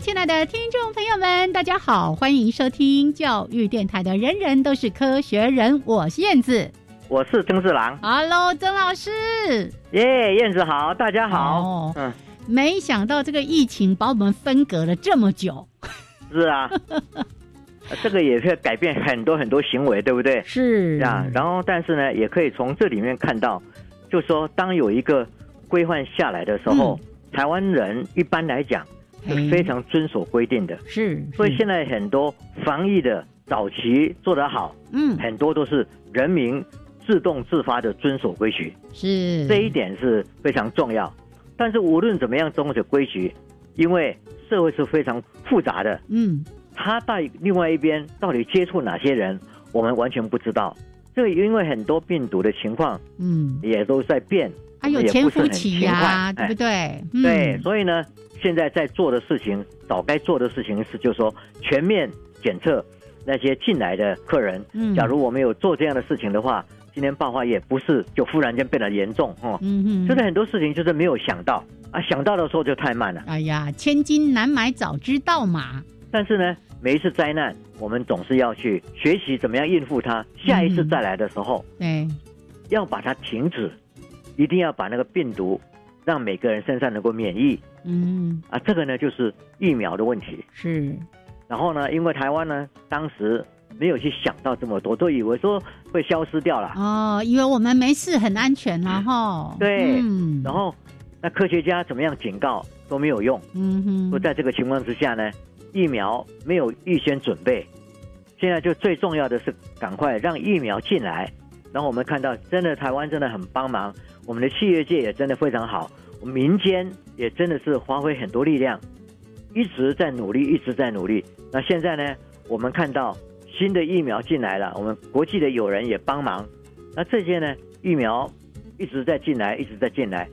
亲爱的听众朋友们，大家好，欢迎收听教育电台的《人人都是科学人》，我是燕子，我是曾志郎。Hello，曾老师，耶，燕子好，大家好。哦，嗯，没想到这个疫情把我们分隔了这么久。是啊，这个也是改变很多很多行为，对不对？是啊，然后但是呢，也可以从这里面看到，就说当有一个规范下来的时候，台湾人一般来讲。是非常遵守规定的，是，所以现在很多防疫的早期做得好，嗯，很多都是人民自动自发的遵守规矩，是，这一点是非常重要。但是无论怎么样遵守规矩，因为社会是非常复杂的，嗯，他在另外一边到底接触哪些人，我们完全不知道。这个因为很多病毒的情况，嗯，也都在变，还有潜伏期呀，对不对？对，所以呢。现在在做的事情，早该做的事情是，就是说全面检测那些进来的客人。嗯，假如我们有做这样的事情的话，今天爆发也不是就忽然间变得严重哦。嗯嗯，就是很多事情就是没有想到啊，想到的时候就太慢了。哎呀，千金难买早知道嘛。但是呢，每一次灾难，我们总是要去学习怎么样应付它。下一次再来的时候，对，要把它停止，一定要把那个病毒。让每个人身上能够免疫，嗯啊，这个呢就是疫苗的问题是。然后呢，因为台湾呢当时没有去想到这么多，都以为说会消失掉了哦，以为我们没事很安全了哈。对，然后那科学家怎么样警告都没有用，嗯哼。说在这个情况之下呢，疫苗没有预先准备，现在就最重要的是赶快让疫苗进来。然后我们看到，真的台湾真的很帮忙，我们的企业界也真的非常好。民间也真的是发挥很多力量，一直在努力，一直在努力。那现在呢，我们看到新的疫苗进来了，我们国际的友人也帮忙。那这些呢，疫苗一直在进来，一直在进来。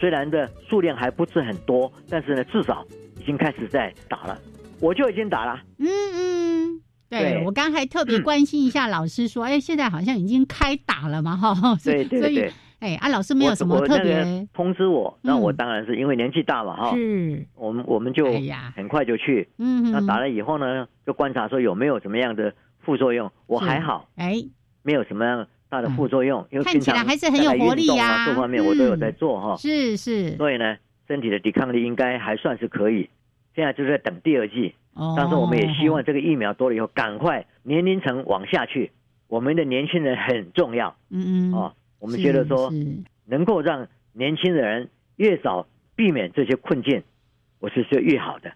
虽然的数量还不是很多，但是呢，至少已经开始在打了。我就已经打了。嗯嗯，对我刚才特别关心一下老师说，哎，现在好像已经开打了嘛，哈。对对对。哎，啊，老师没有什么特别通知我，那我当然是因为年纪大嘛，哈，是，我们我们就很快就去，嗯，那打了以后呢，就观察说有没有什么样的副作用，我还好，哎，没有什么样大的副作用，因为看起来还是很有活力呀，各方面我都有在做哈，是是，所以呢，身体的抵抗力应该还算是可以，现在就是在等第二季，但是我们也希望这个疫苗多了以后，赶快年龄层往下去，我们的年轻人很重要，嗯嗯，哦。我们觉得说，能够让年轻人越早避免这些困境，我是说越好的，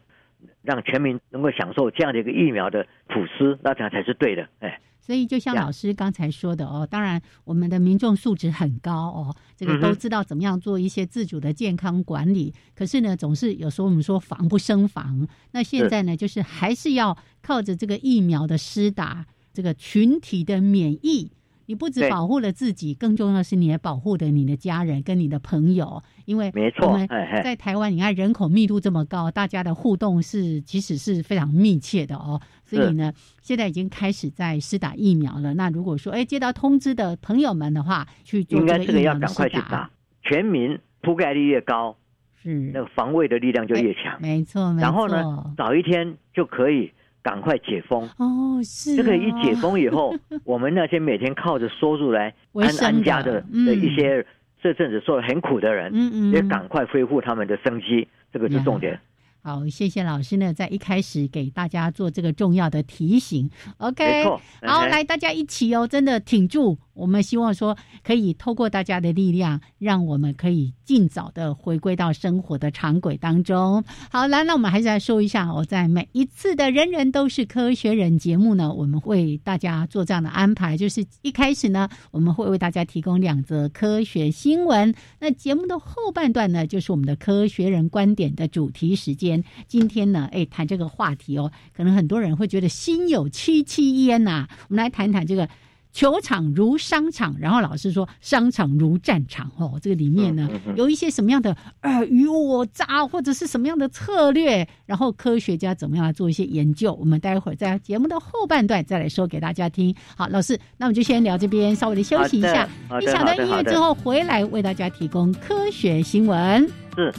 让全民能够享受这样的一个疫苗的普施，那这样才是对的。哎，所以就像老师刚才说的哦，当然我们的民众素质很高哦，这个都知道怎么样做一些自主的健康管理。可是呢，总是有时候我们说防不胜防。那现在呢，就是还是要靠着这个疫苗的施打，这个群体的免疫。你不止保护了自己，更重要是你也保护的你的家人跟你的朋友，因为没错，在台湾，你看人口密度这么高，大家的互动是其实是非常密切的哦。所以呢，现在已经开始在施打疫苗了。那如果说哎接到通知的朋友们的话，去做这个疫苗的施打，全民覆盖率越高，是那个防卫的力量就越强。没错，没错。然后呢，早一天就可以。赶快解封哦！是这个一解封以后，我们那些每天靠着收入来安安家的的一些这阵子受很苦的人，嗯嗯，也赶快恢复他们的生机，这个是重点。好，谢谢老师呢，在一开始给大家做这个重要的提醒。OK，好，来大家一起哦，真的挺住。我们希望说，可以透过大家的力量，让我们可以尽早的回归到生活的常轨当中。好，来，那我们还是来说一下，我在每一次的《人人都是科学人》节目呢，我们为大家做这样的安排，就是一开始呢，我们会为大家提供两则科学新闻。那节目的后半段呢，就是我们的科学人观点的主题时间。今天呢，哎，谈这个话题哦，可能很多人会觉得心有戚戚焉呐。我们来谈谈这个。球场如商场，然后老师说商场如战场哦，这个里面呢有一些什么样的尔虞我诈，或者是什么样的策略，然后科学家怎么样来做一些研究，我们待会儿在节目的后半段再来说给大家听。好，老师，那我们就先聊这边，稍微的休息一下，一小段音乐之后回来为大家提供科学新闻。是。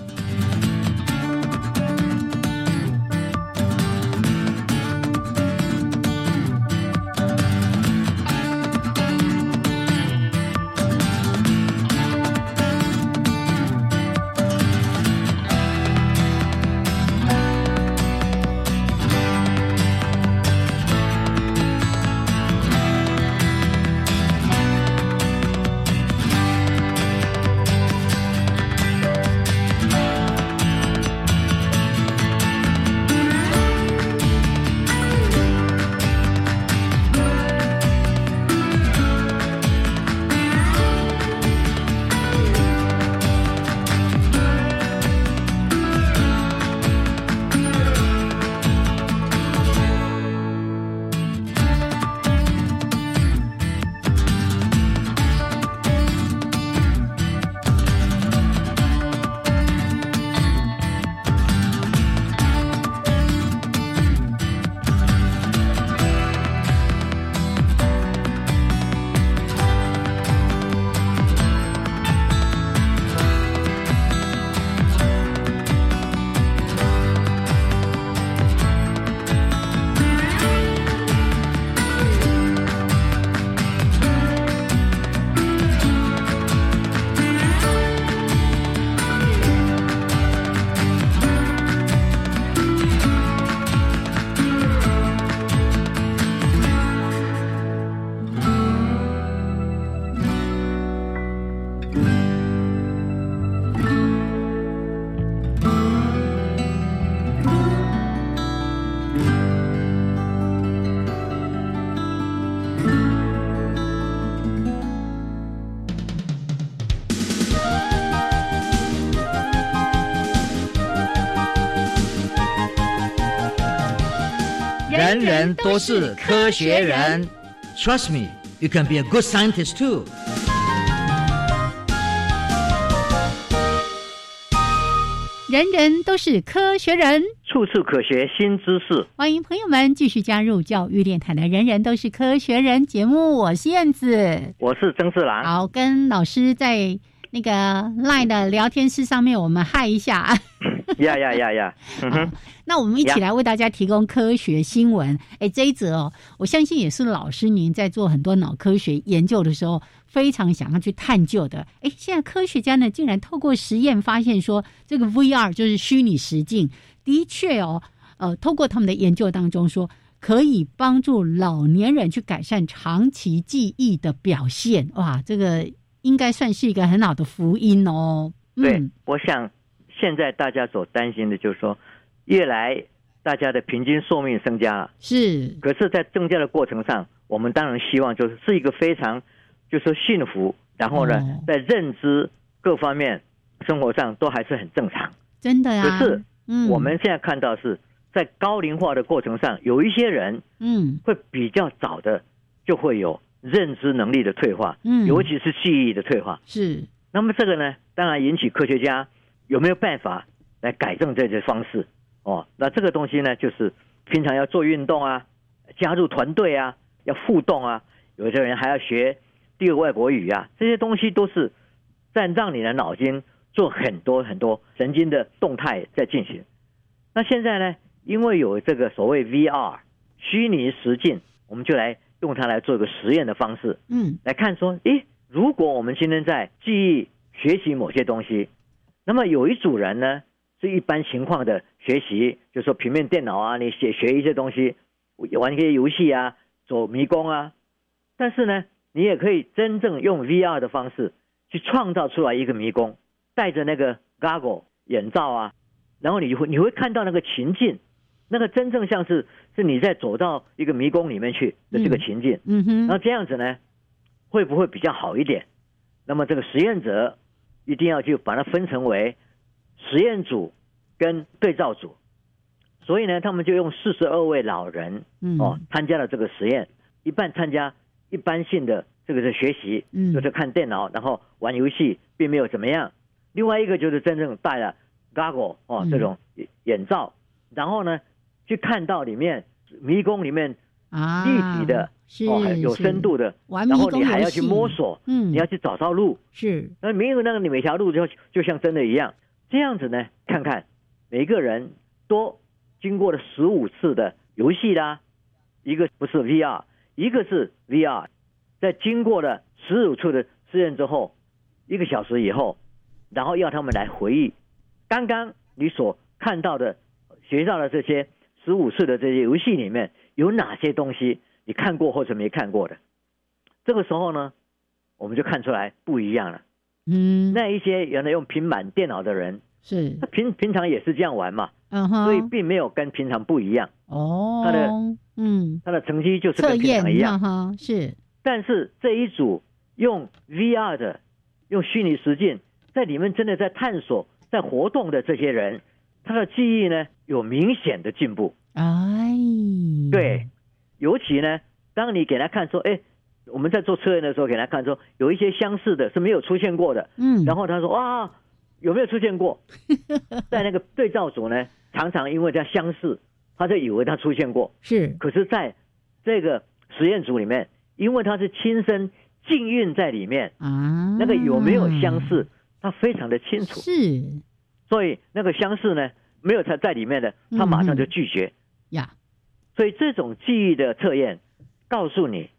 都是科学人，Trust me, you can be a good scientist too。人人都是科学人，处处可学新知识。欢迎朋友们继续加入教育电台的《人人都是科学人》节目。我是燕子，我是曾志兰。好，跟老师在那个 Line 的聊天室上面，我们嗨一下。呀呀呀呀！那我们一起来为大家提供科学新闻。哎，这一则哦，我相信也是老师您在做很多脑科学研究的时候非常想要去探究的。哎，现在科学家呢竟然透过实验发现说，这个 VR 就是虚拟实境，的确哦，呃，透过他们的研究当中说，可以帮助老年人去改善长期记忆的表现。哇，这个应该算是一个很好的福音哦。对，我想。现在大家所担心的就是说，越来大家的平均寿命增加了，是。可是，在增加的过程上，我们当然希望就是是一个非常，就说幸福，然后呢，在认知各方面、生活上都还是很正常。真的呀。可是，嗯，我们现在看到是在高龄化的过程上，有一些人，嗯，会比较早的就会有认知能力的退化，嗯，尤其是记忆的退化。是。那么这个呢，当然引起科学家。有没有办法来改正这些方式？哦，那这个东西呢，就是平常要做运动啊，加入团队啊，要互动啊，有些人还要学第二外国语啊，这些东西都是在让你的脑筋做很多很多神经的动态在进行。那现在呢，因为有这个所谓 VR 虚拟实境，我们就来用它来做一个实验的方式，嗯，来看说，诶，如果我们今天在记忆学习某些东西。那么有一组人呢，是一般情况的学习，就说平面电脑啊，你写学一些东西，玩一些游戏啊，走迷宫啊。但是呢，你也可以真正用 VR 的方式去创造出来一个迷宫，带着那个 goggle 眼罩啊，然后你会你会看到那个情境，那个真正像是是你在走到一个迷宫里面去的这个情境。嗯哼。那这样子呢，会不会比较好一点？那么这个实验者一定要去把它分成为。实验组跟对照组，所以呢，他们就用四十二位老人哦参加了这个实验，一半参加一般性的这个是学习，就是看电脑，然后玩游戏，并没有怎么样。另外一个就是真正戴了 goggle 哦这种眼罩，然后呢去看到里面迷宫里面啊立体的哦有深度的，然后你还要去摸索，嗯，你要去找到路，是那没有那个你每条路就就像真的一样。这样子呢，看看每个人都经过了十五次的游戏啦，一个不是 VR，一个是 VR，在经过了十五次的试验之后，一个小时以后，然后要他们来回忆刚刚你所看到的学到的这些十五次的这些游戏里面有哪些东西你看过或者没看过的，这个时候呢，我们就看出来不一样了。嗯，那一些原来用平板电脑的人，是他平平常也是这样玩嘛，嗯哼，所以并没有跟平常不一样哦。他的嗯，他的成绩就是跟平常一样哈，是。但是这一组用 VR 的，用虚拟实境，在里面真的在探索、在活动的这些人，他的记忆呢有明显的进步。哎，对，尤其呢，当你给他看说，哎。我们在做测验的时候，给他看说有一些相似的是没有出现过的，嗯，然后他说哇，有没有出现过？在那个对照组呢，常常因为它相似，他就以为他出现过，是。可是在这个实验组里面，因为他是亲身浸孕在里面啊，那个有没有相似，他非常的清楚，是。所以那个相似呢，没有他在里面的，他马上就拒绝呀。所以这种记忆的测验告诉你。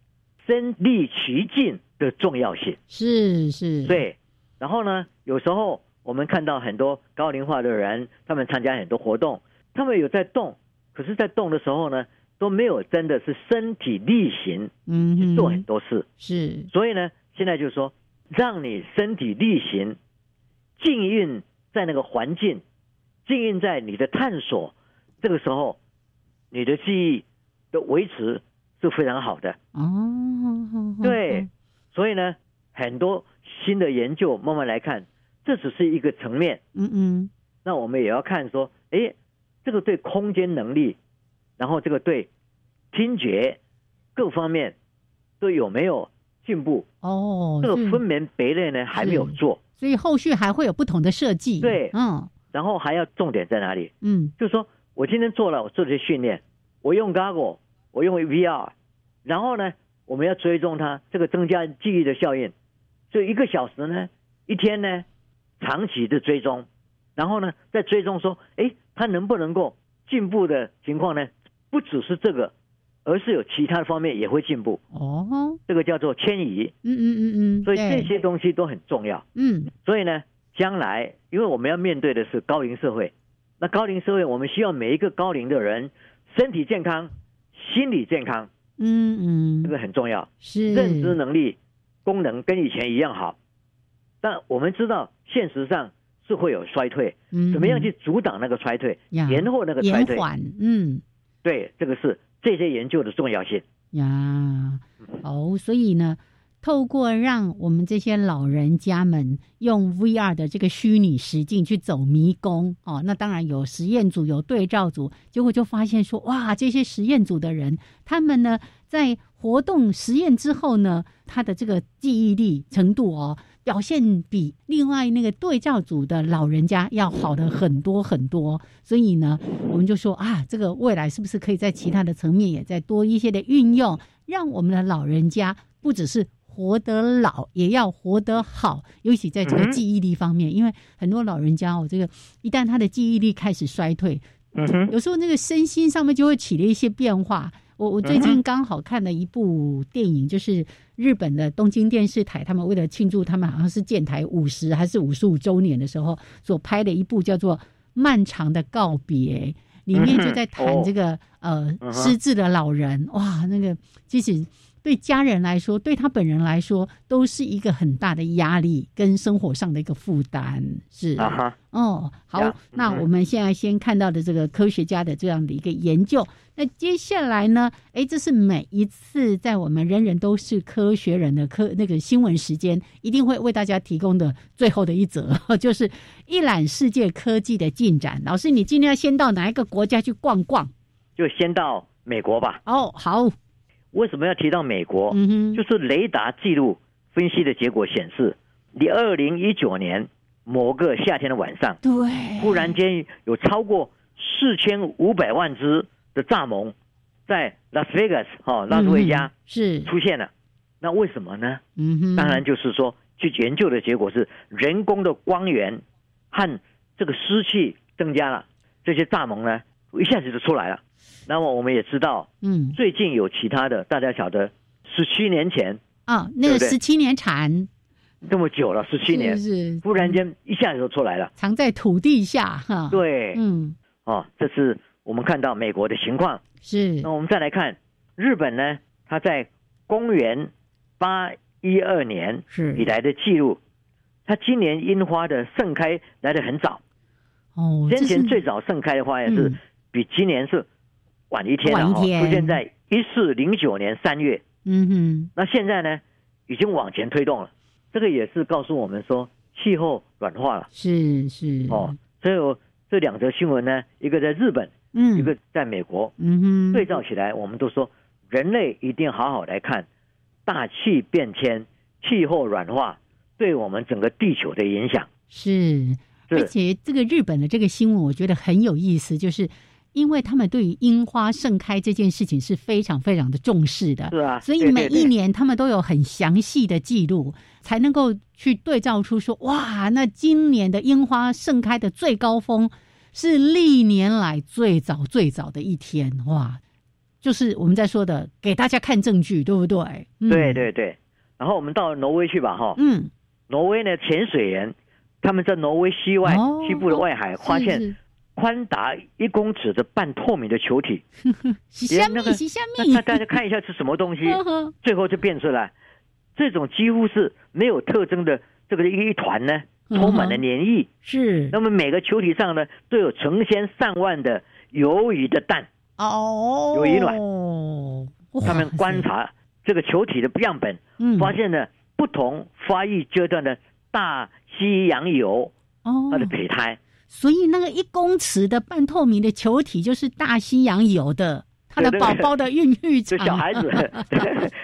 身历其境的重要性是是，对。然后呢，有时候我们看到很多高龄化的人，他们参加很多活动，他们有在动，可是，在动的时候呢，都没有真的是身体力行，嗯，去做很多事。是。所以呢，现在就是说，让你身体力行，浸运在那个环境，浸运在你的探索，这个时候，你的记忆的维持。是非常好的。哦，对，所以呢，很多新的研究慢慢来看，这只是一个层面，嗯嗯，那我们也要看说，哎，这个对空间能力，然后这个对听觉各方面都有没有进步？哦？这个分门别类呢还没有做，所以后续还会有不同的设计，对，嗯，然后还要重点在哪里？嗯，就是说我今天做了我做这些训练，我用 Goggle。我用 VR，然后呢，我们要追踪它，这个增加记忆的效应。所以一个小时呢，一天呢，长期的追踪，然后呢，再追踪说，哎，它能不能够进步的情况呢？不只是这个，而是有其他方面也会进步。哦，这个叫做迁移。嗯嗯嗯嗯。所以这些东西都很重要。嗯。所以呢，将来因为我们要面对的是高龄社会，那高龄社会我们需要每一个高龄的人身体健康。心理健康，嗯嗯，这个很重要。是认知能力功能跟以前一样好，但我们知道现实上是会有衰退。嗯，怎么样去阻挡那个衰退，延后那个衰退？嗯，对，这个是这些研究的重要性。呀，哦，所以呢。透过让我们这些老人家们用 VR 的这个虚拟实境去走迷宫哦，那当然有实验组有对照组，结果就发现说，哇，这些实验组的人，他们呢在活动实验之后呢，他的这个记忆力程度哦，表现比另外那个对照组的老人家要好的很多很多。所以呢，我们就说啊，这个未来是不是可以在其他的层面也再多一些的运用，让我们的老人家不只是。活得老也要活得好，尤其在这个记忆力方面，因为很多老人家哦，这个一旦他的记忆力开始衰退，有时候那个身心上面就会起了一些变化。我我最近刚好看了一部电影，就是日本的东京电视台，他们为了庆祝他们好像是建台五十还是五十五周年的时候，所拍的一部叫做《漫长的告别》，里面就在谈这个呃失智的老人，哇，那个其实。对家人来说，对他本人来说，都是一个很大的压力跟生活上的一个负担。是啊哈，哦，好，那我们现在先看到的这个科学家的这样的一个研究，那接下来呢？哎，这是每一次在我们人人都是科学人的科那个新闻时间，一定会为大家提供的最后的一则，就是一览世界科技的进展。老师，你今天要先到哪一个国家去逛逛？就先到美国吧。哦，好。为什么要提到美国？就是雷达记录分析的结果显示，你二零一九年某个夏天的晚上，对，忽然间有超过四千五百万只的蚱蜢在拉斯维加斯哈拉斯维加是出现了。那为什么呢？嗯哼，当然就是说，去研究的结果是人工的光源和这个湿气增加了，这些蚱蜢呢一下子就出来了。那么我们也知道，嗯，最近有其他的，大家晓得，十七年前啊，那个十七年蝉，这么久了，十七年，是忽然间一下子就出来了，藏在土地下，哈，对，嗯，哦，这是我们看到美国的情况，是。那我们再来看日本呢，它在公元八一二年是。以来的记录，它今年樱花的盛开来的很早，哦，先前最早盛开的花也是比今年是。晚一天了哈，出现在一四零九年三月。嗯哼，那现在呢，已经往前推动了。这个也是告诉我们说，气候软化了。是是哦，所以这两则新闻呢，一个在日本，嗯，一个在美国。嗯哼，对照起来，我们都说人类一定好好来看大气变迁、气候软化对我们整个地球的影响。是，而且这个日本的这个新闻，我觉得很有意思，就是。因为他们对于樱花盛开这件事情是非常非常的重视的，是啊，所以每一年他们都有很详细的记录，才能够去对照出说，哇，那今年的樱花盛开的最高峰是历年来最早最早的一天，哇，就是我们在说的，给大家看证据，对不对？对对对。然后我们到挪威去吧，哈，嗯，挪威呢，潜水员他们在挪威西外西部的外海发现。宽达一公尺的半透明的球体，连那个那大家看一下是什么东西，最后就变出来，这种几乎是没有特征的这个一一团呢，充满了粘液。是，那么每个球体上呢都有成千上万的鱿鱼的蛋。哦，鱿鱼卵。他们观察这个球体的样本，发现呢不同发育阶段的大西洋鱿它的胚胎。所以那个一公尺的半透明的球体就是大西洋有的，它的宝宝的孕育场，就小孩子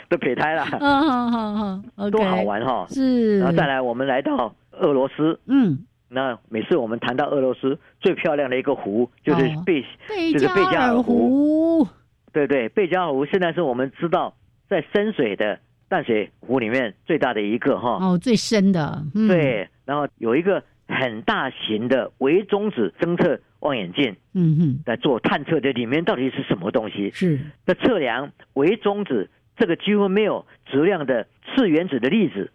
的胚胎了。嗯，好好好，多好玩哈！是，然后再来，我们来到俄罗斯。嗯，那每次我们谈到俄罗斯最漂亮的一个湖，就是贝，就是贝加尔湖。对对，贝加尔湖现在是我们知道在深水的淡水湖里面最大的一个哈。哦，最深的。对，然后有一个。很大型的微中子侦测望远镜，嗯哼，来做探测的里面到底是什么东西？是在测量微中子这个几乎没有质量的次原子的粒子，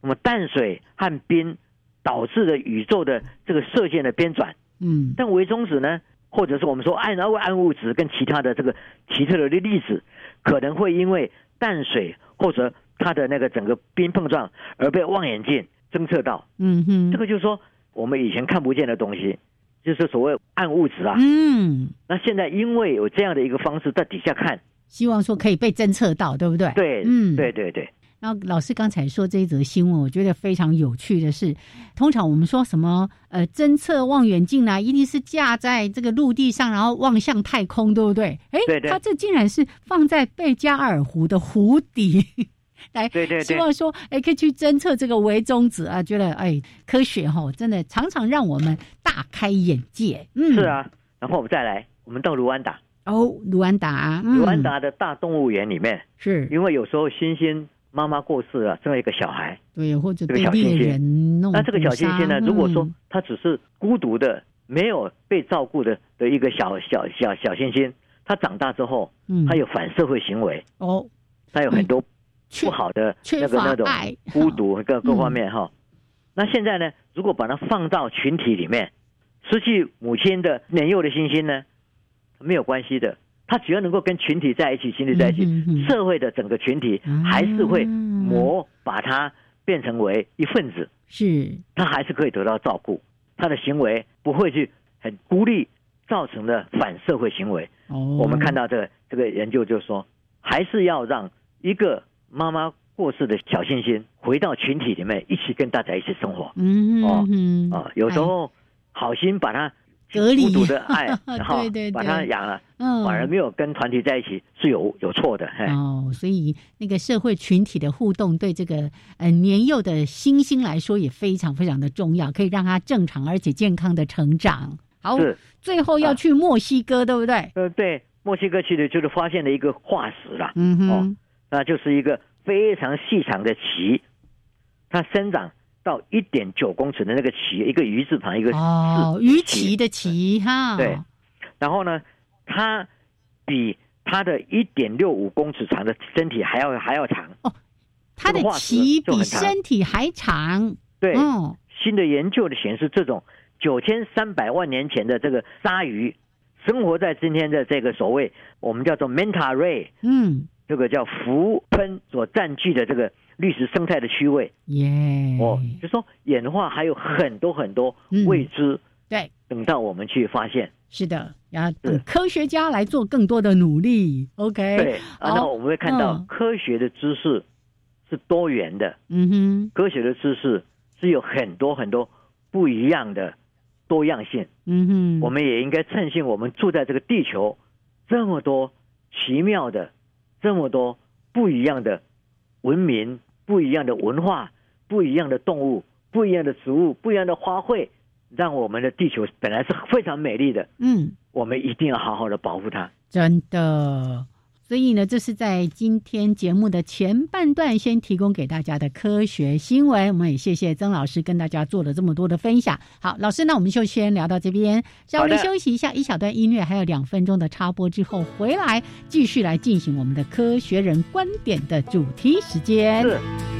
那么淡水和冰导致的宇宙的这个射线的编转，嗯，但微中子呢，或者是我们说暗暗物质跟其他的这个奇特的粒子，可能会因为淡水或者它的那个整个冰碰撞而被望远镜。侦测到，嗯哼，这个就是说我们以前看不见的东西，就是所谓暗物质啊。嗯，那现在因为有这样的一个方式在底下看，希望说可以被侦测到，对不对？对，嗯，对对对。然后老师刚才说这一则新闻，我觉得非常有趣的是，通常我们说什么呃侦测望远镜啊，一定是架在这个陆地上，然后望向太空，对不对？哎，它这竟然是放在贝加尔湖的湖底。来，对对对，希望说，哎，可以去侦测这个微中子啊，觉得哎，科学哈，真的常常让我们大开眼界。嗯，是啊。然后我们再来，我们到卢安达。哦，卢安达，卢安达的大动物园里面，是因为有时候星星妈妈过世了，生了一个小孩，对，或者这个小猩猩弄，那这个小猩猩呢，如果说它只是孤独的、没有被照顾的的一个小小小小猩猩，它长大之后，嗯，它有反社会行为，哦，它有很多。不好的那个那种孤独各各方面哈，那现在呢？如果把它放到群体里面，失去母亲的年幼的心心呢，没有关系的。他只要能够跟群体在一起，群体在一起，社会的整个群体还是会磨把他变成为一份子，是，他还是可以得到照顾，他的行为不会去很孤立造成的反社会行为。哦，我们看到这个这个研究就说，还是要让一个妈妈过世的小星星回到群体里面，一起跟大家一起生活。嗯哦啊，有时候好心把它。隔离孤独的爱，然后把它养了，反而没有跟团体在一起是有有错的。哦，所以那个社会群体的互动，对这个呃年幼的星星来说也非常非常的重要，可以让他正常而且健康的成长。好，最后要去墨西哥，对不对？呃，对，墨西哥去的就是发现了一个化石了。嗯哼，那就是一个非常细长的鳍，它生长。到一点九公尺的那个鳍，一个鱼字旁，一个哦，鱼鳍的鳍哈。对，然后呢，它比它的一点六五公尺长的身体还要还要长哦。它的鳍比身体还长。对，新的研究的显示，这种九千三百万年前的这个鲨鱼，生活在今天的这个所谓我们叫做 manta ray，嗯，这个叫浮喷所占据的这个。绿石生态的区位，耶，哦，就说演化还有很多很多未知，对，等到我们去发现，是的，要等科学家来做更多的努力，OK，对，然后我们会看到科学的知识是多元的，嗯哼，科学的知识是有很多很多不一样的多样性，嗯哼，我们也应该庆幸我们住在这个地球，这么多奇妙的，这么多不一样的文明。不一样的文化，不一样的动物，不一样的植物，不一样的花卉，让我们的地球本来是非常美丽的。嗯，我们一定要好好的保护它。真的。所以呢，这是在今天节目的前半段先提供给大家的科学新闻。我们也谢谢曾老师跟大家做了这么多的分享。好，老师，那我们就先聊到这边，稍微休息一下，一小段音乐，还有两分钟的插播之后，回来继续来进行我们的科学人观点的主题时间。想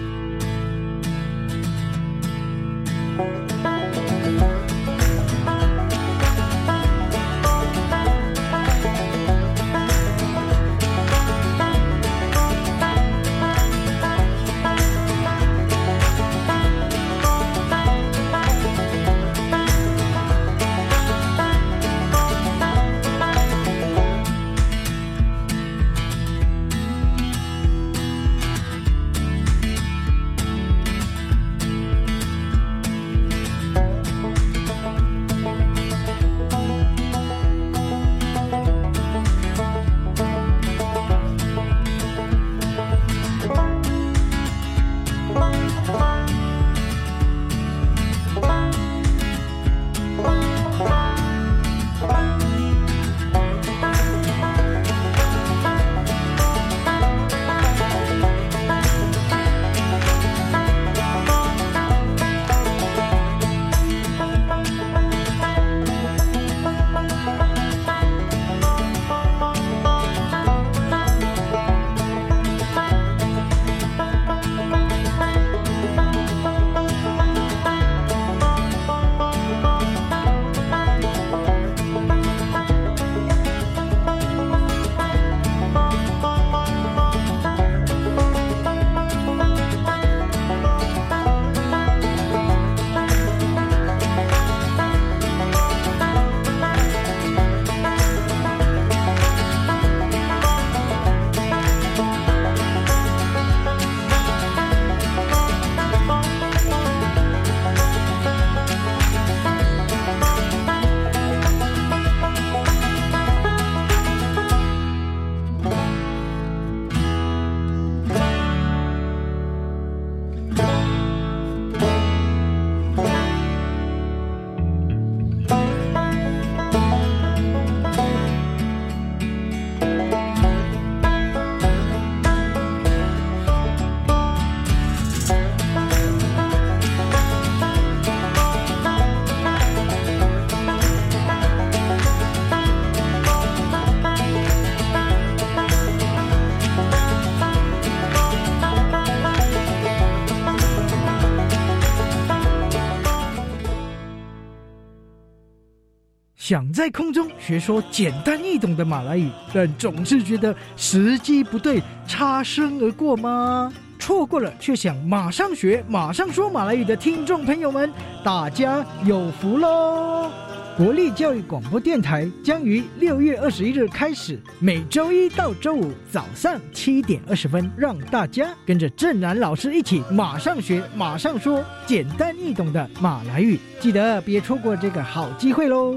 在空中学说简单易懂的马来语，但总是觉得时机不对，擦身而过吗？错过了却想马上学、马上说马来语的听众朋友们，大家有福喽！国立教育广播电台将于六月二十一日开始，每周一到周五早上七点二十分，让大家跟着郑南老师一起马上学、马上说简单易懂的马来语，记得别错过这个好机会喽！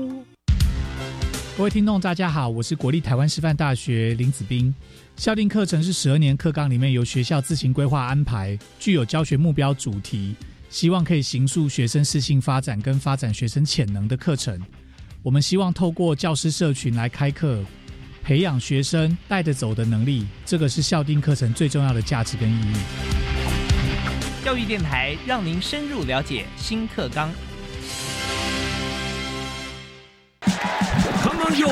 各位听众，大家好，我是国立台湾师范大学林子斌。校定课程是十二年课纲里面由学校自行规划安排，具有教学目标主题。希望可以形塑学生适性发展跟发展学生潜能的课程。我们希望透过教师社群来开课，培养学生带着走的能力。这个是校定课程最重要的价值跟意义。教育电台让您深入了解新课纲。刚刚有。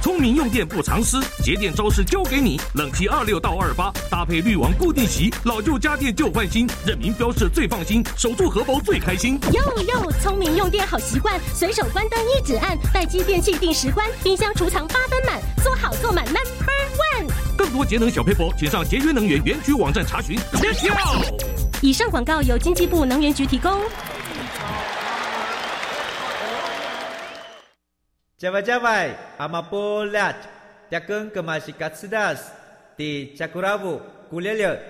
聪明用电不藏私，节电招式教给你。冷气二六到二八，搭配滤网固定洗，老旧家电旧换新，认明标示最放心，守住荷包最开心。呦呦，聪明用电好习惯，随手关灯一指按，待机电器定时关，冰箱储藏八分满，做好做满 Number One。更多节能小配博，请上节约能源园区网站查询。以上广告由经济部能源局提供。加外加外，阿玛波拉，扎根格玛西卡斯达斯，的加古拉布古列列。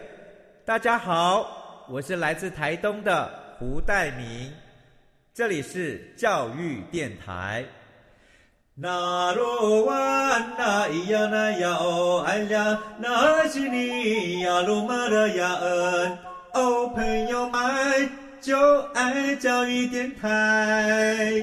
大家好，我是来自台东的胡代明，这里是教育电台。那罗哇那咿呀那呀哦哎呀，那是你呀鲁玛的呀恩，哦朋友们就爱教育电台。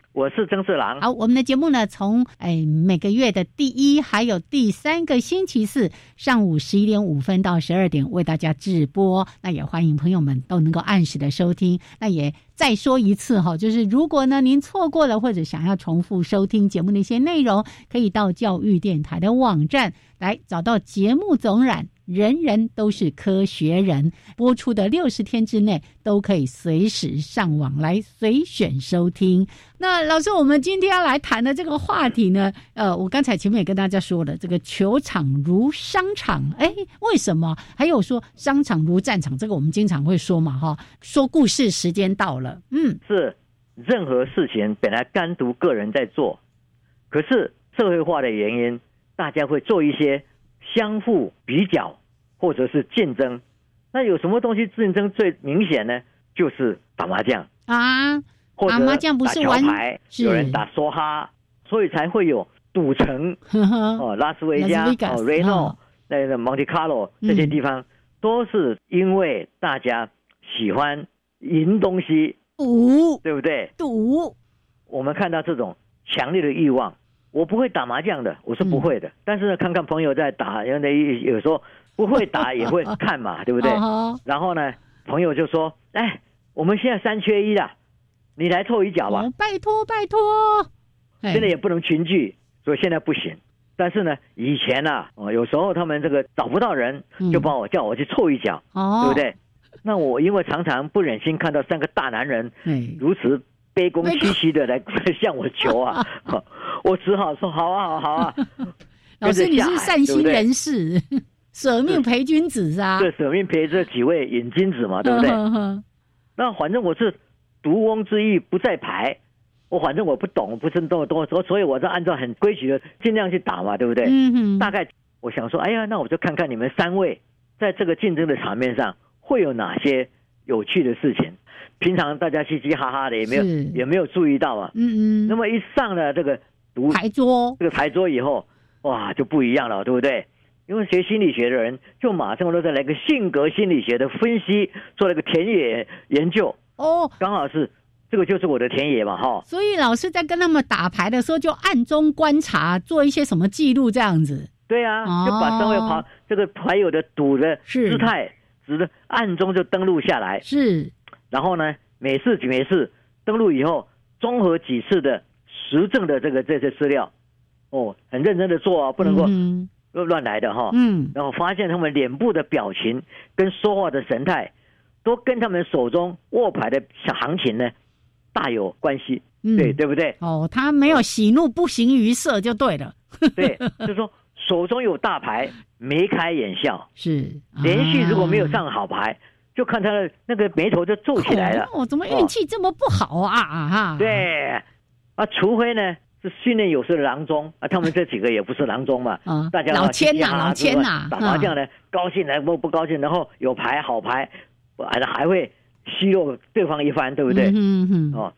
我是曾四郎。好，我们的节目呢，从哎每个月的第一还有第三个星期四上午十一点五分到十二点为大家直播。那也欢迎朋友们都能够按时的收听。那也再说一次哈，就是如果呢您错过了或者想要重复收听节目的一些内容，可以到教育电台的网站来找到节目总览。人人都是科学人，播出的六十天之内都可以随时上网来随选收听。那老师，我们今天要来谈的这个话题呢，呃，我刚才前面也跟大家说了，这个球场如商场，哎，为什么？还有说商场如战场，这个我们经常会说嘛，哈，说故事时间到了，嗯，是任何事情本来单独个人在做，可是社会化的原因，大家会做一些相互比较。或者是竞争，那有什么东西竞争最明显呢？就是打麻将。啊，或者麻将不是玩牌，有人打梭哈，所以才会有赌城哦，拉斯维加哦，瑞诺那个 Monte Carlo 这些地方，都是因为大家喜欢赢东西，赌对不对？赌，我们看到这种强烈的欲望，我不会打麻将的，我是不会的，但是呢，看看朋友在打，因为有时候。不会打也会看嘛，对不对？然后呢，朋友就说：“哎，我们现在三缺一了，你来凑一脚吧。”拜托拜托，现在也不能群聚，所以现在不行。但是呢，以前呢，哦，有时候他们这个找不到人，就帮我叫我去凑一脚，对不对？那我因为常常不忍心看到三个大男人如此卑躬屈膝的来 向我求啊，我只好说：“好啊，好好啊。”老师，你是善心人士。舍命陪君子啊！对，舍命陪这几位瘾君子嘛，对不对？那反正我是独翁之意不在牌，我反正我不懂，不是多多所所以我是按照很规矩的尽量去打嘛，对不对？嗯哼。大概我想说，哎呀，那我就看看你们三位在这个竞争的场面上会有哪些有趣的事情。平常大家嘻嘻哈哈的，也没有也没有注意到啊。嗯嗯。那么一上了这个独台桌，这个台桌以后，哇，就不一样了，对不对？因为学心理学的人，就马上都在来个性格心理学的分析，做了个田野研究。哦，刚好是这个就是我的田野嘛，哈。所以老师在跟他们打牌的时候，就暗中观察，做一些什么记录这样子。对啊，就把三位牌这个牌友的赌的姿态，只是暗中就登录下来。是，然后呢，每次每次登录以后，综合几次的实证的这个这些资料，哦，很认真的做啊，不能够乱乱来的哈。嗯。然后发现他们脸部的表情跟说话的神态，都跟他们手中握牌的小行情呢大有关系。对，对不对？哦，他没有喜怒不形于色就对了。对，就是说。手中有大牌，眉开眼笑，是连续如果没有上好牌，就看他的那个眉头就皱起来了。我，怎么运气这么不好啊？啊哈！对啊，除非呢是训练有素的郎中啊，他们这几个也不是郎中嘛。啊，大家老千呐，老千呐，打麻将呢，高兴来不不高兴，然后有牌好牌，还还会奚落对方一番，对不对？嗯嗯。哦，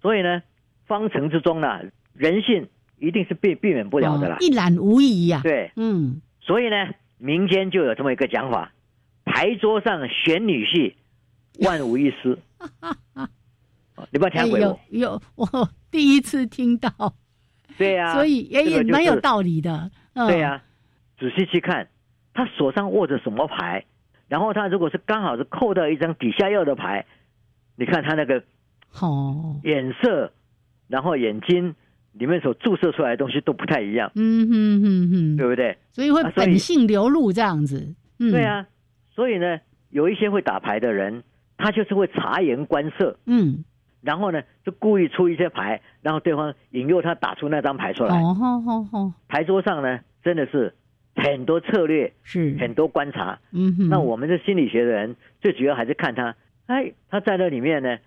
所以呢，方程之中呢，人性。一定是避避免不了的啦，一览无遗呀。对，嗯，所以呢，民间就有这么一个讲法：牌桌上选女婿，万无一失。你不要听鬼有有，我第一次听到。对呀，所以也也蛮有道理的。对呀，仔细去看他手上握着什么牌，然后他如果是刚好是扣到一张底下要的牌，你看他那个哦眼色，然后眼睛。里面所注射出来的东西都不太一样，嗯哼哼哼，对不对？所以会本性流露这样子，嗯对啊。所以呢，有一些会打牌的人，他就是会察言观色，嗯，然后呢，就故意出一些牌，然后对方引诱他打出那张牌出来。哦，好好好。牌桌上呢，真的是很多策略，是很多观察。嗯哼。那我们的心理学的人，最主要还是看他，哎，他在那里面呢，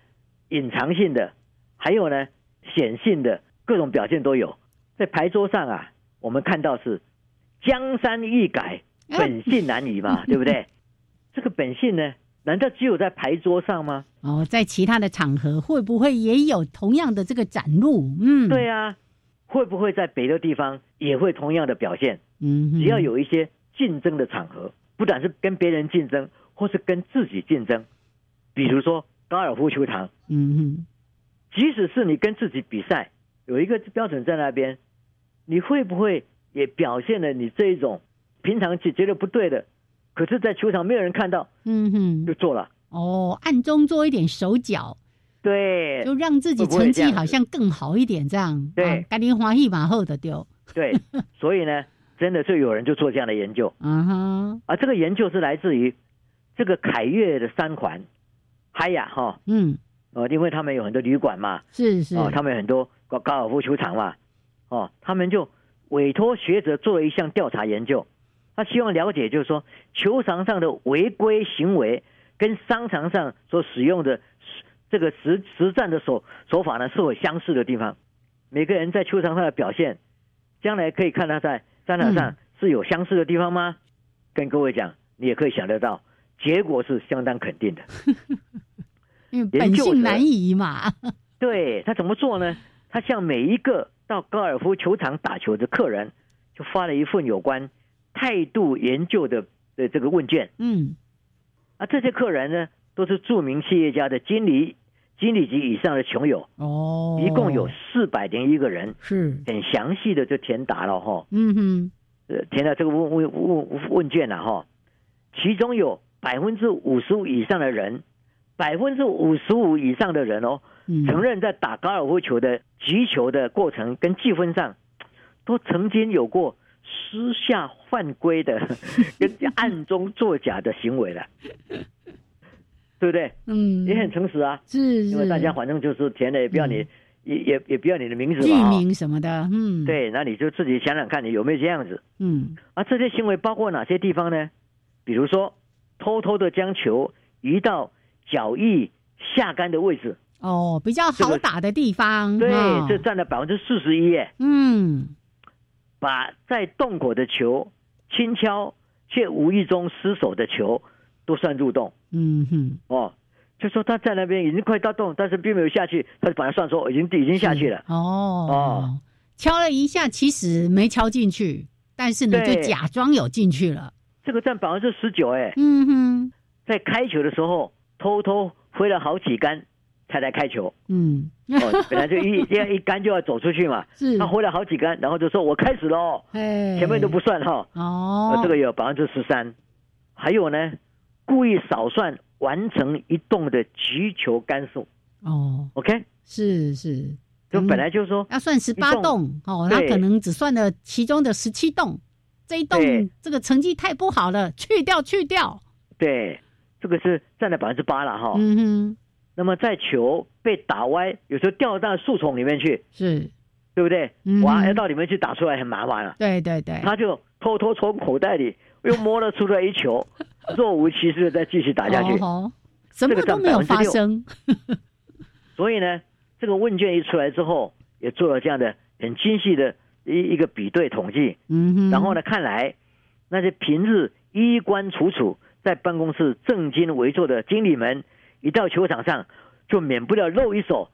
隐藏性的，还有呢，显性的。各种表现都有，在牌桌上啊，我们看到是江山易改，本性难移嘛，对不对？这个本性呢，难道只有在牌桌上吗？哦，在其他的场合会不会也有同样的这个展露？嗯，对啊，会不会在别的地方也会同样的表现？嗯，只要有一些竞争的场合，不管是跟别人竞争，或是跟自己竞争，比如说高尔夫球场，嗯哼，即使是你跟自己比赛。有一个标准在那边，你会不会也表现了你这一种平常觉得不对的，可是，在球场没有人看到，嗯哼，就做了。哦，暗中做一点手脚，对，就让自己成绩好像更好一点，这样。对，赶紧花一马后的丢，对，所以呢，真的就有人就做这样的研究，嗯哼，啊这个研究是来自于这个凯悦的三环，嗨呀哈，嗯，呃，因为他们有很多旅馆嘛，是是，哦，他们有很多。高高尔夫球场嘛，哦，他们就委托学者做了一项调查研究，他希望了解，就是说球场上的违规行为跟商场上所使用的这个实实战的手手法呢，是否相似的地方？每个人在球场上的表现，将来可以看他在商场上是有相似的地方吗？跟各位讲，你也可以想得到，结果是相当肯定的，因为本性难移嘛。对他怎么做呢？他向每一个到高尔夫球场打球的客人，就发了一份有关态度研究的的这个问卷。嗯，啊，这些客人呢，都是著名企业家的经理、经理级以上的穷友。哦，一共有四百零一个人，是很详细的就填答了哈。嗯哼，呃，填了这个问问问问卷了哈，其中有百分之五十五以上的人，百分之五十五以上的人哦。承认在打高尔夫球的击球的过程跟计分上，都曾经有过私下犯规的 跟暗中作假的行为了，对不对？嗯，也很诚实啊，是，因为大家反正就是填的，也不要你，也也也不要你的名字嘛，地名什么的，嗯，对，那你就自己想想看你有没有这样子，嗯，啊，这些行为包括哪些地方呢？比如说，偷偷的将球移到脚翼下杆的位置。哦，比较好打的地方，对，这占了百分之四十一耶。嗯，把在洞口的球轻敲却无意中失手的球都算入洞。嗯哼，哦，就说他在那边已经快到洞，但是并没有下去，他就把它算说已经已经下去了。哦哦，敲了一下，其实没敲进去，但是呢，就假装有进去了。这个占百分之十九哎。嗯哼，在开球的时候偷偷挥了好几杆。才来开球。嗯，哦，本来就一一一杆就要走出去嘛。是。他回来好几杆，然后就说：“我开始喽。”哎，前面都不算哈。哦。这个有百分之十三。还有呢，故意少算完成一动的击球杆数。哦。OK。是是。就本来就是说要算十八洞哦，他可能只算了其中的十七洞，这一洞这个成绩太不好了，去掉去掉。对，这个是占了百分之八了哈。嗯哼。那么在球被打歪，有时候掉到树丛里面去，是，对不对？哇，要到里面去打出来很麻烦了。对对对。他就偷偷从口袋里 又摸了出来一球，若无其事的再继续打下去。哦。什么都没有发生。所以呢，这个问卷一出来之后，也做了这样的很精细的一一个比对统计。嗯哼。然后呢，看来那些平日衣冠楚楚。在办公室正襟危坐的经理们，一到球场上就免不了露一手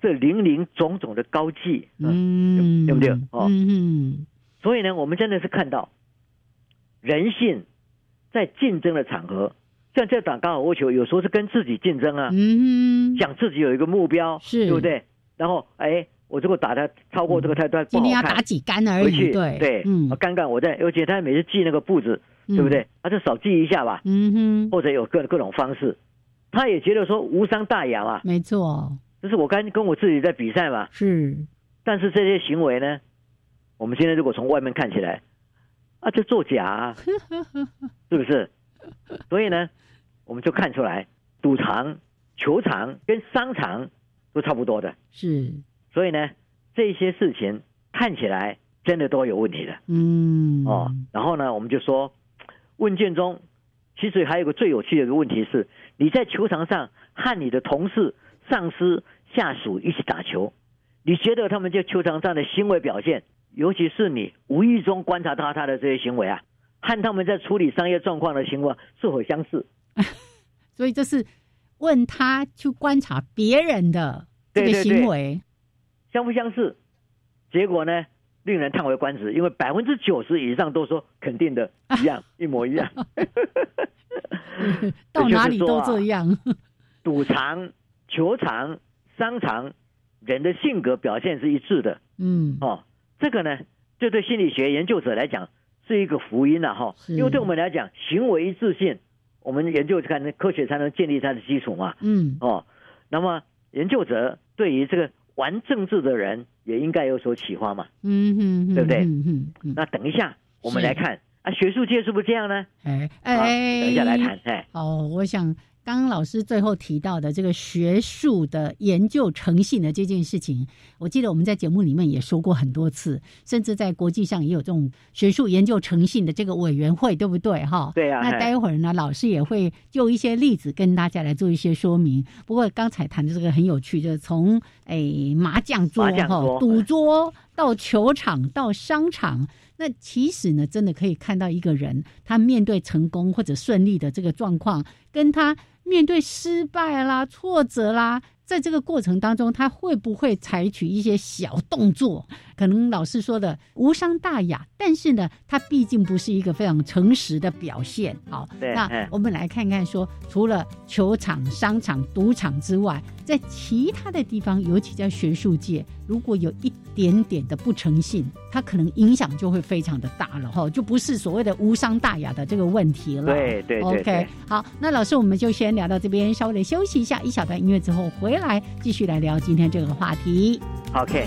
这林林总总的高技，嗯，对不对？哦，嗯，所以呢，我们真的是看到人性在竞争的场合，像这打高尔夫球，有时候是跟自己竞争啊，嗯，想自己有一个目标，是，对不对？然后，哎，我如果打的超过这个太段，今天要打几杆而已，对，对，嗯，尴尬，我在，而且他每次记那个步子。对不对？他就少记一下吧，嗯哼，或者有各各种方式，他也觉得说无伤大雅嘛，没错，就是我刚跟我自己在比赛嘛，是，但是这些行为呢，我们现在如果从外面看起来，啊，就作假，啊 是不是？所以呢，我们就看出来，赌场、球场跟商场都差不多的，是，所以呢，这些事情看起来真的都有问题的，嗯，哦，然后呢，我们就说。问卷中，其实还有个最有趣的一个问题是：你在球场上和你的同事、上司、下属一起打球，你觉得他们在球场上的行为表现，尤其是你无意中观察到他的这些行为啊，和他们在处理商业状况的情况是否相似？所以这是问他去观察别人的这个行为，相不相似？结果呢？令人叹为观止，因为百分之九十以上都说肯定的 一样，一模一样。到哪里都这样。赌场、球场、商场，人的性格表现是一致的。嗯，哦，这个呢，这对心理学研究者来讲是一个福音了哈。因为对我们来讲，行为一致性，我们研究看科学才能建立它的基础嘛。嗯，哦，那么研究者对于这个。玩政治的人也应该有所启发嘛，嗯哼，对不对？那等一下我们来看啊，学术界是不是这样呢？哎哎，等一下来谈。哎，哦，我想。刚刚老师最后提到的这个学术的研究诚信的这件事情，我记得我们在节目里面也说过很多次，甚至在国际上也有这种学术研究诚信的这个委员会，对不对？哈，对啊。那待会儿呢，老师也会就一些例子跟大家来做一些说明。不过刚才谈的这个很有趣，就是从诶麻将桌、哈赌桌到球场到商场，那其实呢，真的可以看到一个人他面对成功或者顺利的这个状况，跟他。面对失败啦、挫折啦，在这个过程当中，他会不会采取一些小动作？可能老师说的无伤大雅，但是呢，它毕竟不是一个非常诚实的表现。好，那我们来看看，说除了球场、商场、赌场之外，在其他的地方，尤其在学术界，如果有一点点的不诚信，它可能影响就会非常的大了哈，就不是所谓的无伤大雅的这个问题了。对对对。OK，好，那老师我们就先聊到这边，稍微的休息一下，一小段音乐之后回来继续来聊今天这个话题。OK。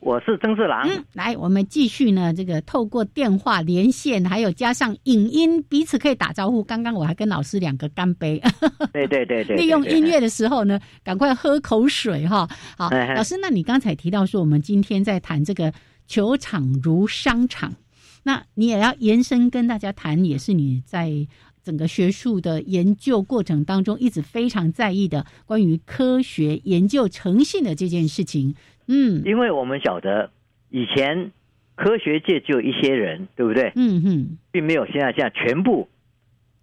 我是曾志郎。嗯，来，我们继续呢。这个透过电话连线，还有加上影音，彼此可以打招呼。刚刚我还跟老师两个干杯。对对对对。利用音乐的时候呢，赶快喝口水哈。好，老师，那你刚才提到说，我们今天在谈这个球场如商场，那你也要延伸跟大家谈，也是你在整个学术的研究过程当中一直非常在意的关于科学研究诚信的这件事情。嗯，因为我们晓得以前科学界就一些人，对不对？嗯哼，并没有现在这样全部。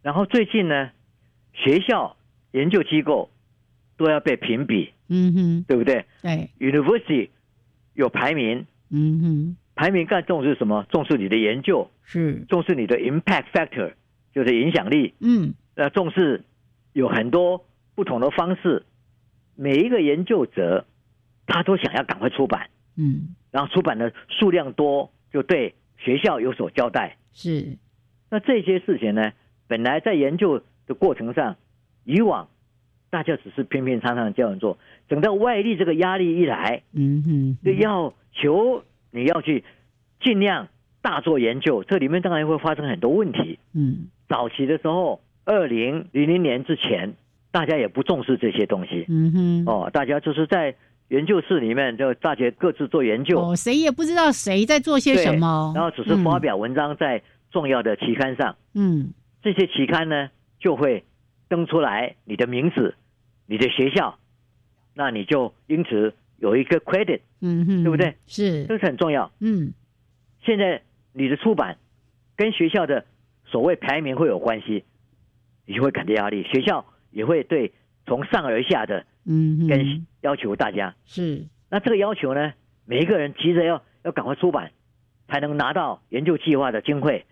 然后最近呢，学校研究机构都要被评比，嗯哼，对不对？对，University 有排名，嗯哼，排名更重视什么？重视你的研究，是重视你的 impact factor，就是影响力。嗯，那重视有很多不同的方式，每一个研究者。他都想要赶快出版，嗯，然后出版的数量多，就对学校有所交代。是，那这些事情呢，本来在研究的过程上，以往大家只是平平常常这样做，等到外力这个压力一来，嗯哼，就要求你要去尽量大做研究，这里面当然会发生很多问题。嗯，早期的时候，二零零零年之前，大家也不重视这些东西。嗯哼，哦，大家就是在。研究室里面就大家各自做研究，哦，谁也不知道谁在做些什么，然后只是发表文章在重要的期刊上，嗯，这些期刊呢就会登出来你的名字、你的学校，那你就因此有一个 credit，嗯哼，对不对？是，这是很重要。嗯，现在你的出版跟学校的所谓排名会有关系，你就会感觉压力，学校也会对从上而下的。嗯，跟要求大家。是，那这个要求呢，每一个人急着要要赶快出版，才能拿到研究计划的经费，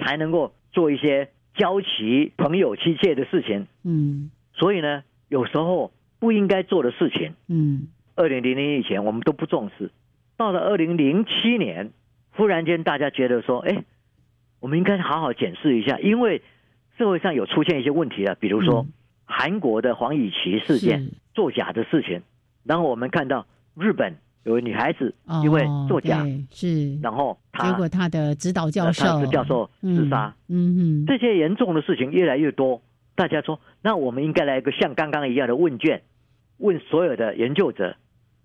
才能够做一些交齐朋友妻妾的事情。嗯，所以呢，有时候不应该做的事情，嗯，二零零零以前我们都不重视，到了二零零七年，忽然间大家觉得说，哎，我们应该好好检视一下，因为社会上有出现一些问题了，比如说。韩国的黄以琦事件，作假的事情，然后我们看到日本有个女孩子因为作假是，然后结果她的指导教授教授自杀，嗯嗯，这些严重的事情越来越多，大家说，那我们应该来一个像刚刚一样的问卷，问所有的研究者，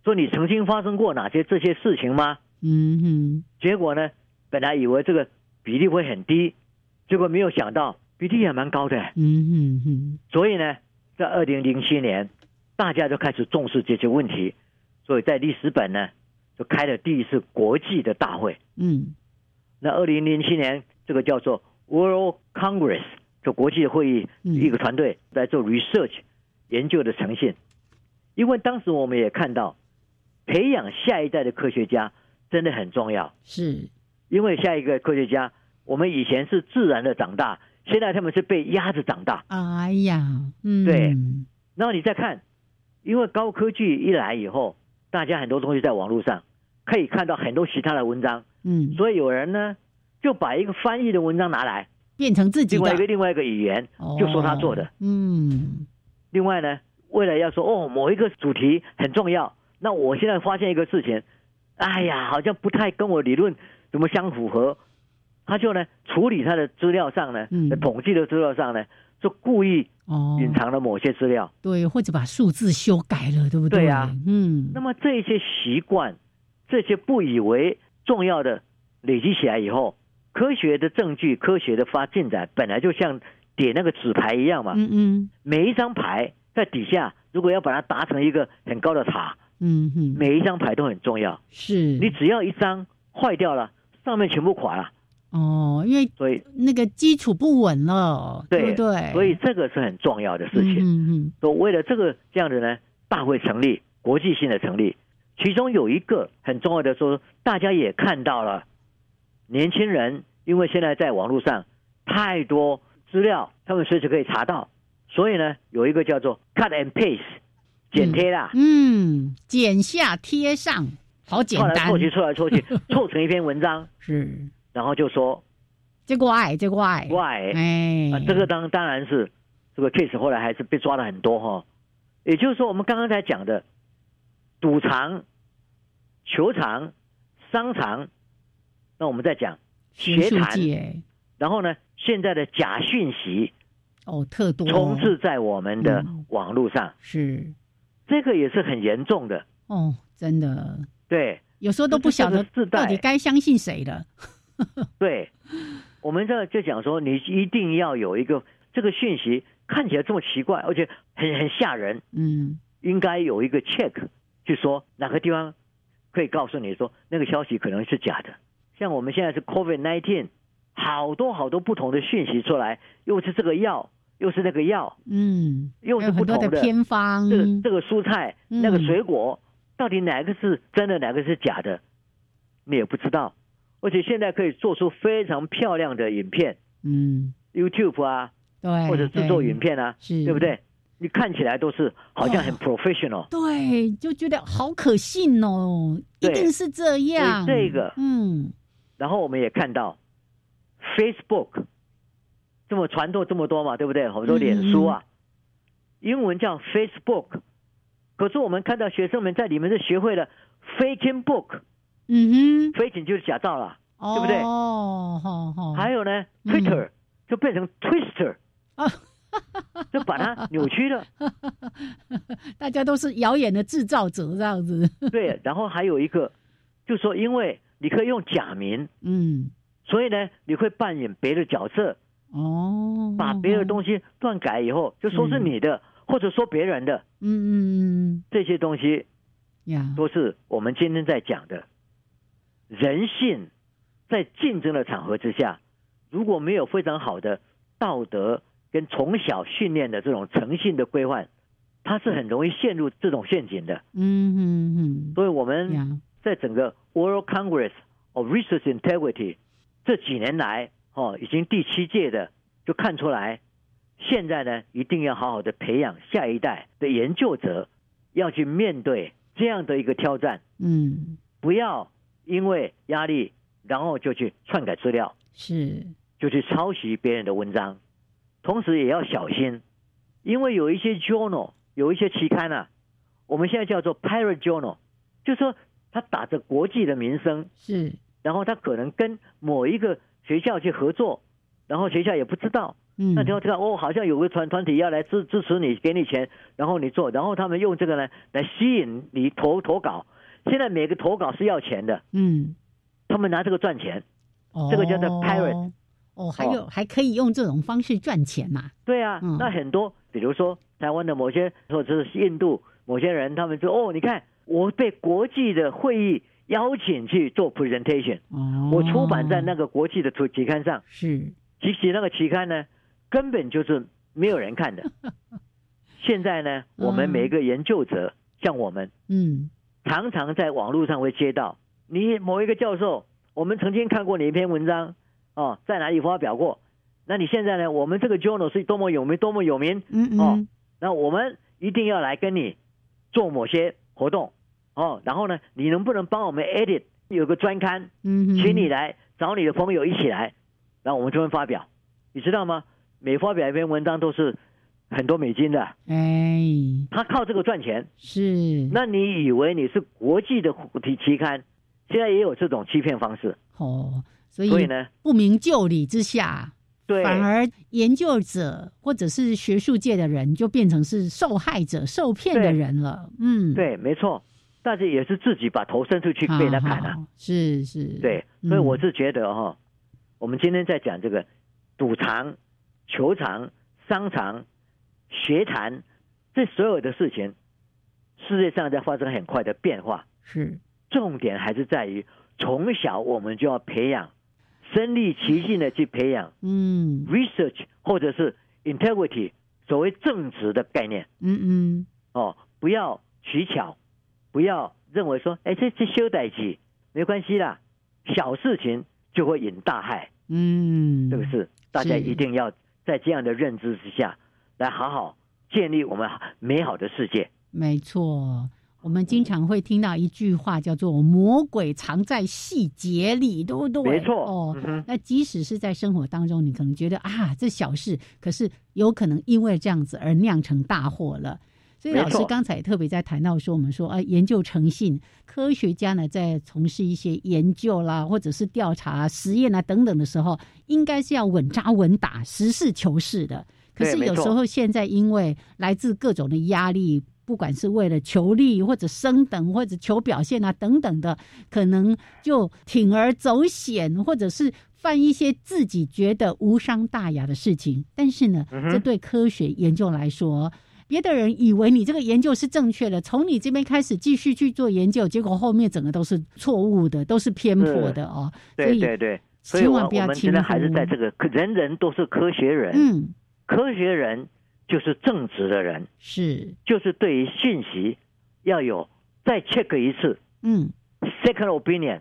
说你曾经发生过哪些这些事情吗？嗯哼，结果呢，本来以为这个比例会很低，结果没有想到。比例也蛮高的，嗯哼哼。所以呢，在二零零七年，大家就开始重视这些问题，所以在历史本呢，就开了第一次国际的大会。嗯，那二零零七年，这个叫做 World Congress，就国际会议，一个团队在做 research 研究的诚信。因为当时我们也看到，培养下一代的科学家真的很重要。是，因为下一个科学家，我们以前是自然的长大。现在他们是被压着长大。哎呀，嗯，对。然后你再看，因为高科技一来以后，大家很多东西在网络上可以看到很多其他的文章，嗯，所以有人呢就把一个翻译的文章拿来变成自己另外一个另外一个语言，就说他做的，嗯。另外呢，为了要说哦某一个主题很重要，那我现在发现一个事情，哎呀，好像不太跟我理论怎么相符合。他就呢处理他的资料上呢，统计的资料上呢，就故意隐藏了某些资料，对，或者把数字修改了，对不对？对呀，嗯。那么这些习惯，这些不以为重要的累积起来以后，科学的证据、科学的发进展，本来就像点那个纸牌一样嘛。嗯嗯。每一张牌在底下，如果要把它达成一个很高的塔，嗯哼，每一张牌都很重要。是你只要一张坏掉了，上面全部垮了。哦，因为所以那个基础不稳了，对不对？所以这个是很重要的事情。嗯嗯。都为了这个这样的呢，大会成立，国际性的成立，其中有一个很重要的说，大家也看到了，年轻人因为现在在网络上太多资料，他们随时可以查到，所以呢，有一个叫做 cut and paste 剪贴啦，嗯，剪下贴上，好简单，凑去，凑来凑去，凑成一篇文章，是，然后就说这怪这怪。怪，哎，这个当当然是这个 case 后来还是被抓了很多哈，也就是说，我们刚刚才讲的赌场、球场、商场，那我们在讲学谈，然后呢，现在的假讯息。哦，特多。充斥在我们的网络上，是。这个也是很严重的。哦，真的，对，有时候都不晓得到底该相信谁了。对，我们这就讲说，你一定要有一个这个讯息看起来这么奇怪，而且很很吓人，嗯，应该有一个 check，去说哪个地方可以告诉你说那个消息可能是假的。像我们现在是 COVID nineteen。好多好多不同的讯息出来，又是这个药，又是那个药，嗯，又是不同的偏方。这个这个蔬菜，那个水果，到底哪个是真的，哪个是假的，你也不知道。而且现在可以做出非常漂亮的影片，嗯，YouTube 啊，对，或者制作影片啊，是，对不对？你看起来都是好像很 professional，对，就觉得好可信哦，一定是这样。这个，嗯，然后我们也看到。Facebook 这么传播这么多嘛，对不对？很多脸书啊，英文叫 Facebook，可是我们看到学生们在里面是学会了 faking book，嗯哼，faking 就是假造了，对不对？哦，好好。还有呢，Twitter 就变成 Twister，啊，就把它扭曲了。大家都是谣言的制造者，这样子。对，然后还有一个，就说因为你可以用假名，嗯。所以呢，你会扮演别的角色哦，把别的东西乱改以后，就说是你的，或者说别人的，嗯嗯嗯，这些东西呀，都是我们今天在讲的。人性在竞争的场合之下，如果没有非常好的道德跟从小训练的这种诚信的规范，他是很容易陷入这种陷阱的。嗯嗯嗯。所以我们在整个 World Congress of Research Integrity。这几年来，哦，已经第七届的，就看出来，现在呢，一定要好好的培养下一代的研究者，要去面对这样的一个挑战。嗯，不要因为压力，然后就去篡改资料，是，就去抄袭别人的文章，同时也要小心，因为有一些 journal，有一些期刊啊，我们现在叫做 pirate journal，就说他打着国际的名声，是。然后他可能跟某一个学校去合作，然后学校也不知道，嗯，那之后知道哦，好像有个团团体要来支支持你，给你钱，然后你做，然后他们用这个呢来吸引你投投稿。现在每个投稿是要钱的，嗯，他们拿这个赚钱，哦，这个叫做 pirate，哦，还有还可以用这种方式赚钱嘛？对啊，那很多，比如说台湾的某些或者是印度某些人，他们说哦，你看我被国际的会议。邀请去做 presentation，哦。我出版在那个国际的期期刊上，是，其实那个期刊呢，根本就是没有人看的。现在呢，我们每一个研究者，像我们，嗯，常常在网络上会接到你某一个教授，我们曾经看过你一篇文章，哦，在哪里发表过？那你现在呢？我们这个 journal 是多么有名，多么有名，嗯哦，那我们一定要来跟你做某些活动。哦，然后呢，你能不能帮我们 edit 有个专刊？嗯，请你来找你的朋友一起来，然后我们就会发表，你知道吗？每发表一篇文章都是很多美金的，哎，他靠这个赚钱。是，那你以为你是国际的体期刊？现在也有这种欺骗方式。哦，所以呢，不明就里之下，对，反而研究者或者是学术界的人就变成是受害者、受骗的人了。嗯，对，没错。但是也是自己把头伸出去被他砍了，是是，对，所以我是觉得哈，我们今天在讲这个赌场、球场、商场、学坛，这所有的事情，世界上在发生很快的变化，是。重点还是在于从小我们就要培养身临其境的去培养，嗯，research 或者是 integrity，所谓正直的概念，嗯嗯，哦，不要取巧。不要认为说，哎，这这修代机没关系啦，小事情就会引大害，嗯，是不是？大家一定要在这样的认知之下，来好好建立我们美好的世界。没错。我们经常会听到一句话，叫做“魔鬼藏在细节里”，对不对？没错。哦，那即使是在生活当中，你可能觉得啊，这小事，可是有可能因为这样子而酿成大祸了。所以老师刚才特别在谈到说，我们说啊，研究诚信，科学家呢在从事一些研究啦，或者是调查、实验啊等等的时候，应该是要稳扎稳打、实事求是的。可是有时候现在因为来自各种的压力。不管是为了求利或者升等或者求表现啊等等的，可能就铤而走险，或者是犯一些自己觉得无伤大雅的事情。但是呢，这对科学研究来说，别的人以为你这个研究是正确的，从你这边开始继续去做研究，结果后面整个都是错误的，都是偏颇的哦。对对对，千万不要轻忽。还是在这个人人都是科学人，嗯，科学人。就是正直的人，是就是对于信息要有再 check 一次，嗯，second opinion，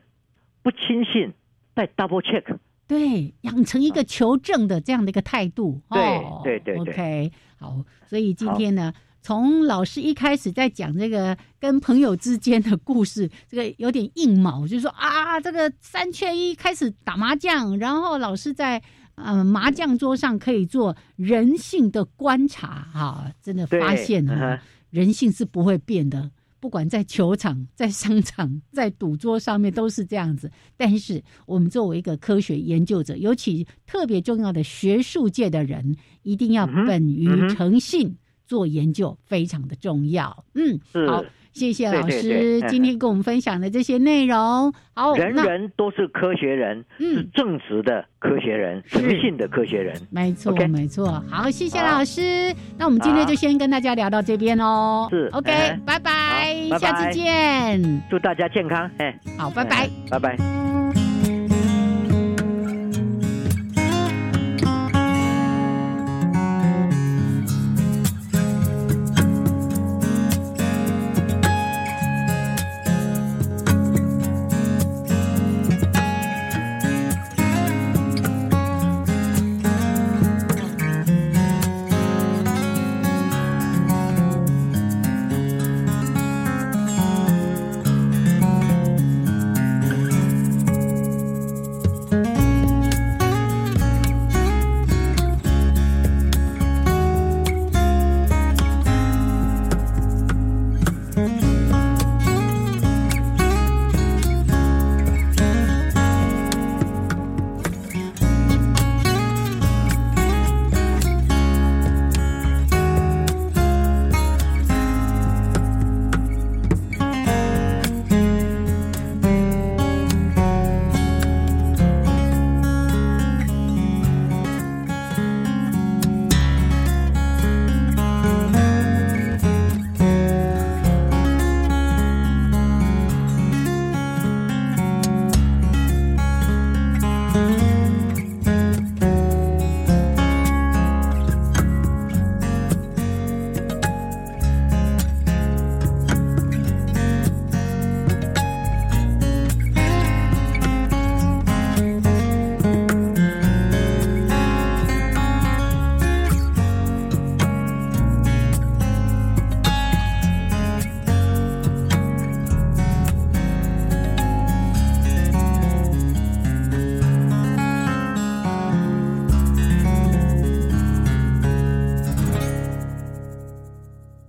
不轻信，再 double check，对，养成一个求证的这样的一个态度，对对对，OK，好，所以今天呢，从老师一开始在讲这个跟朋友之间的故事，这个有点硬毛，就是说啊，这个三缺一开始打麻将，然后老师在。嗯，麻将桌上可以做人性的观察，哈，真的发现了人性是不会变的，不管在球场、在商场、在赌桌上面都是这样子。但是，我们作为一个科学研究者，尤其特别重要的学术界的人，一定要本于诚信做研究，非常的重要。嗯，好。谢谢老师今天跟我们分享的这些内容。好，人人都是科学人，是正直的科学人，诚信的科学人。没错，没错。好，谢谢老师。那我们今天就先跟大家聊到这边哦。是，OK，拜拜，下次见。祝大家健康。哎，好，拜拜，拜拜。